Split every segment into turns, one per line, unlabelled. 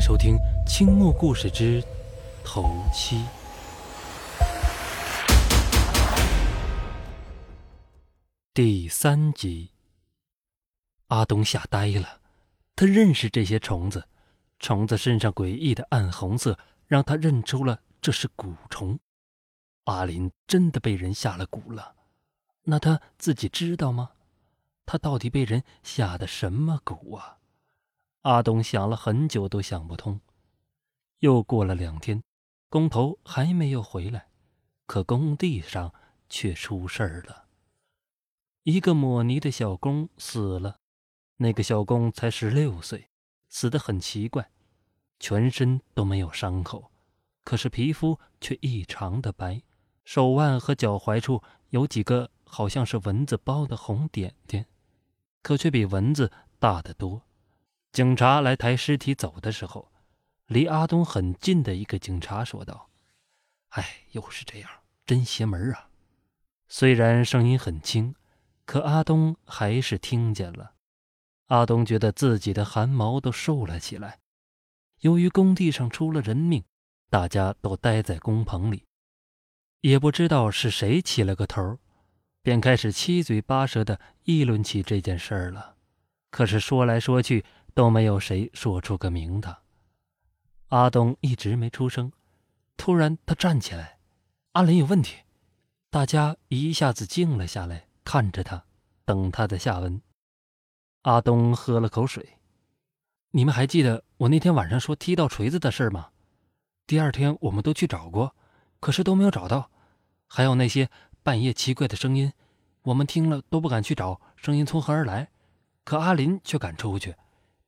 收听《青木故事之头七》第三集。阿东吓呆了，他认识这些虫子，虫子身上诡异的暗红色让他认出了这是蛊虫。阿林真的被人下了蛊了，那他自己知道吗？他到底被人下的什么蛊啊？阿东想了很久都想不通。又过了两天，工头还没有回来，可工地上却出事儿了。一个抹泥的小工死了，那个小工才十六岁，死得很奇怪，全身都没有伤口，可是皮肤却异常的白，手腕和脚踝处有几个好像是蚊子包的红点点，可却比蚊子大得多。警察来抬尸体走的时候，离阿东很近的一个警察说道：“哎，又是这样，真邪门啊！”虽然声音很轻，可阿东还是听见了。阿东觉得自己的汗毛都竖了起来。由于工地上出了人命，大家都待在工棚里，也不知道是谁起了个头，便开始七嘴八舌的议论起这件事儿了。可是说来说去，都没有谁说出个名堂。阿东一直没出声，突然他站起来：“阿林有问题！”大家一下子静了下来，看着他，等他的下文。阿东喝了口水：“你们还记得我那天晚上说踢到锤子的事吗？第二天我们都去找过，可是都没有找到。还有那些半夜奇怪的声音，我们听了都不敢去找，声音从何而来？可阿林却敢出去。”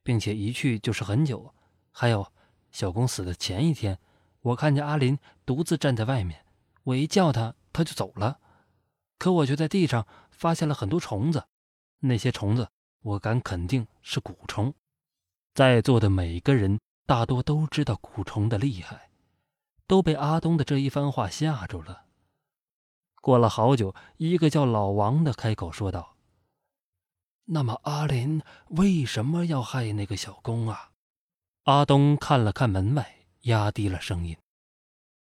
并且一去就是很久，还有小公死的前一天，我看见阿林独自站在外面，我一叫他，他就走了。可我却在地上发现了很多虫子，那些虫子我敢肯定是蛊虫。在座的每个人大多都知道蛊虫的厉害，都被阿东的这一番话吓住了。过了好久，一个叫老王的开口说道。那么阿林为什么要害那个小工啊？阿东看了看门外，压低了声音：“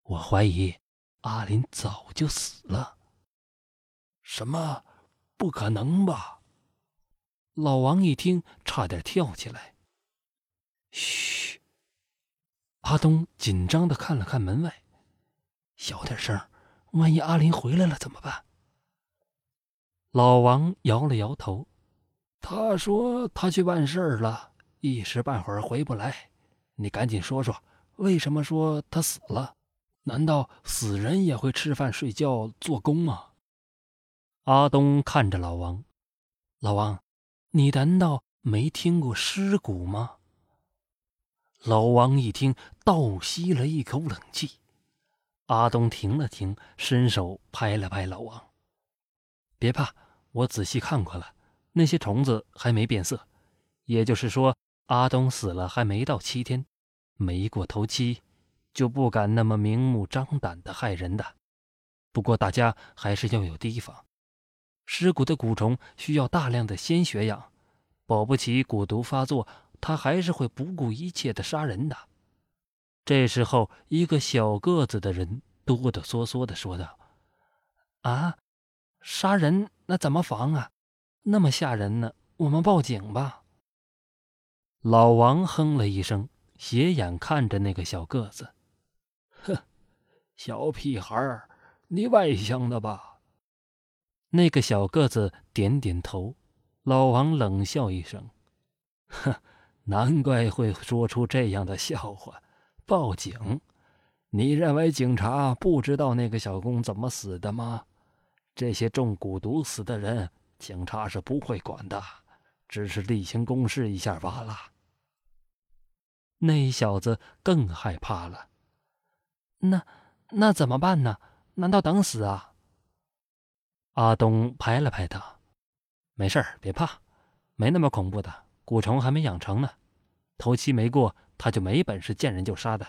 我怀疑阿林早就死了。”什么？不可能吧？老王一听，差点跳起来。嘘！阿东紧张的看了看门外，小点声，万一阿林回来了怎么办？老王摇了摇头。他说他去办事儿了，一时半会儿回不来。你赶紧说说，为什么说他死了？难道死人也会吃饭、睡觉、做工吗？阿东看着老王，老王，你难道没听过尸骨吗？老王一听，倒吸了一口冷气。阿东停了停，伸手拍了拍老王：“别怕，我仔细看过了。”那些虫子还没变色，也就是说，阿东死了还没到七天，没过头七，就不敢那么明目张胆的害人的。不过大家还是要有提防，尸骨的蛊虫需要大量的鲜血养，保不齐蛊毒发作，它还是会不顾一切的杀人的。这时候，一个小个子的人哆哆嗦嗦的说道：“啊，杀人那怎么防啊？”那么吓人呢？我们报警吧。老王哼了一声，斜眼看着那个小个子，哼，小屁孩儿，你外乡的吧？那个小个子点点头。老王冷笑一声，哼，难怪会说出这样的笑话。报警？你认为警察不知道那个小工怎么死的吗？这些中蛊毒死的人。警察是不会管的，只是例行公事一下罢了。那小子更害怕了。那那怎么办呢？难道等死啊？阿东拍了拍他：“没事，别怕，没那么恐怖的。蛊虫还没养成呢，头七没过，他就没本事见人就杀的。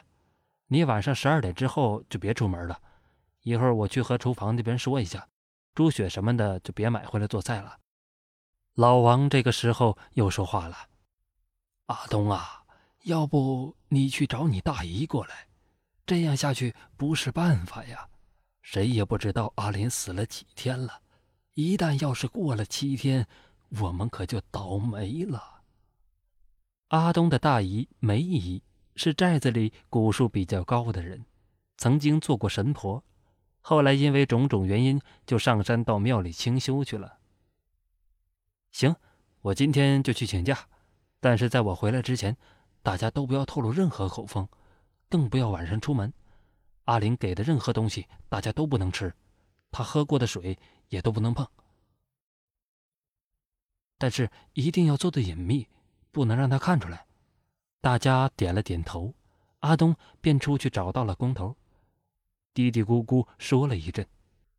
你晚上十二点之后就别出门了。一会儿我去和厨房那边说一下。”猪血什么的就别买回来做菜了。老王这个时候又说话了：“阿东啊，要不你去找你大姨过来，这样下去不是办法呀。谁也不知道阿林死了几天了，一旦要是过了七天，我们可就倒霉了。阿东的大姨梅姨是寨子里古树比较高的人，曾经做过神婆，后来因为种种原因就上山到庙里清修去了。行，我今天就去请假，但是在我回来之前。大家都不要透露任何口风，更不要晚上出门。阿林给的任何东西，大家都不能吃；他喝过的水也都不能碰。但是一定要做的隐秘，不能让他看出来。大家点了点头，阿东便出去找到了工头，嘀嘀咕咕说了一阵。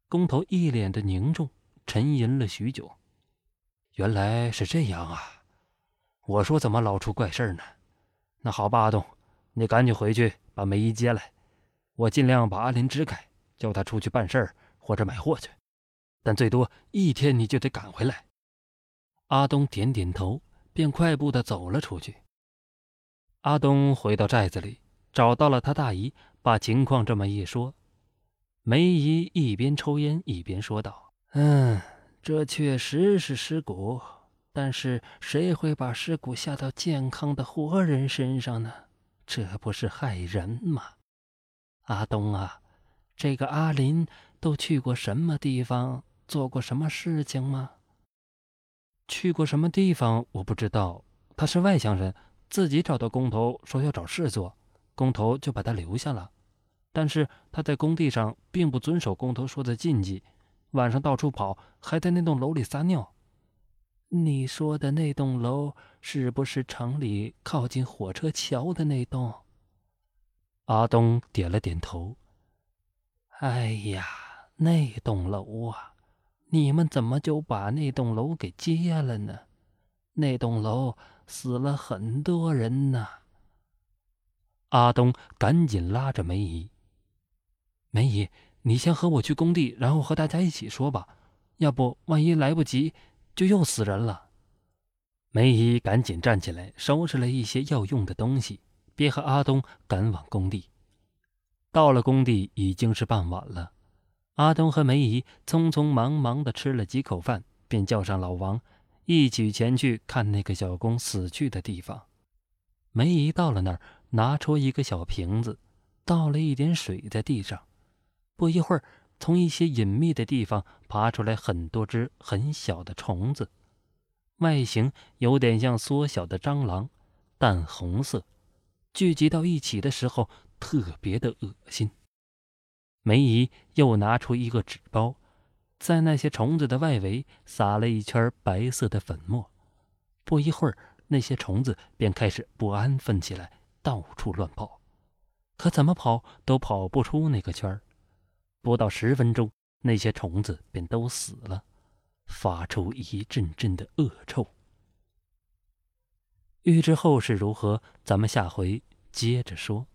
工头一脸的凝重，沉吟了许久。原来是这样啊！我说怎么老出怪事呢？那好吧，阿东，你赶紧回去把梅姨接来，我尽量把阿林支开，叫他出去办事儿或者买货去，但最多一天你就得赶回来。阿东点点头，便快步的走了出去。阿东回到寨子里，找到了他大姨，把情况这么一说。梅姨一边抽烟一边说道：“嗯，这确实是尸骨。”但是谁会把尸骨下到健康的活人身上呢？这不是害人吗？阿东啊，这个阿林都去过什么地方，做过什么事情吗？去过什么地方我不知道。他是外乡人，自己找到工头说要找事做，工头就把他留下了。但是他在工地上并不遵守工头说的禁忌，晚上到处跑，还在那栋楼里撒尿。你说的那栋楼是不是城里靠近火车桥的那栋？阿东点了点头。哎呀，那栋楼啊，你们怎么就把那栋楼给接了呢？那栋楼死了很多人呢。阿东赶紧拉着梅姨：“梅姨，你先和我去工地，然后和大家一起说吧。要不万一来不及……”就又死人了。梅姨赶紧站起来，收拾了一些要用的东西，便和阿东赶往工地。到了工地已经是傍晚了，阿东和梅姨匆匆忙忙的吃了几口饭，便叫上老王，一起前去看那个小工死去的地方。梅姨到了那儿，拿出一个小瓶子，倒了一点水在地上，不一会儿。从一些隐秘的地方爬出来很多只很小的虫子，外形有点像缩小的蟑螂，淡红色，聚集到一起的时候特别的恶心。梅姨又拿出一个纸包，在那些虫子的外围撒了一圈白色的粉末，不一会儿，那些虫子便开始不安分起来，到处乱跑，可怎么跑都跑不出那个圈儿。不到十分钟，那些虫子便都死了，发出一阵阵的恶臭。欲知后事如何，咱们下回接着说。